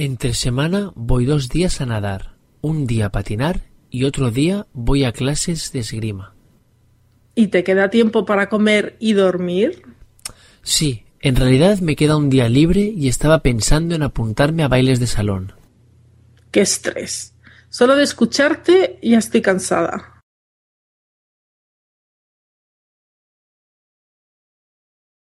Entre semana voy dos días a nadar, un día a patinar y otro día voy a clases de esgrima. ¿Y te queda tiempo para comer y dormir? Sí, en realidad me queda un día libre y estaba pensando en apuntarme a bailes de salón. ¡Qué estrés! Solo de escucharte ya estoy cansada.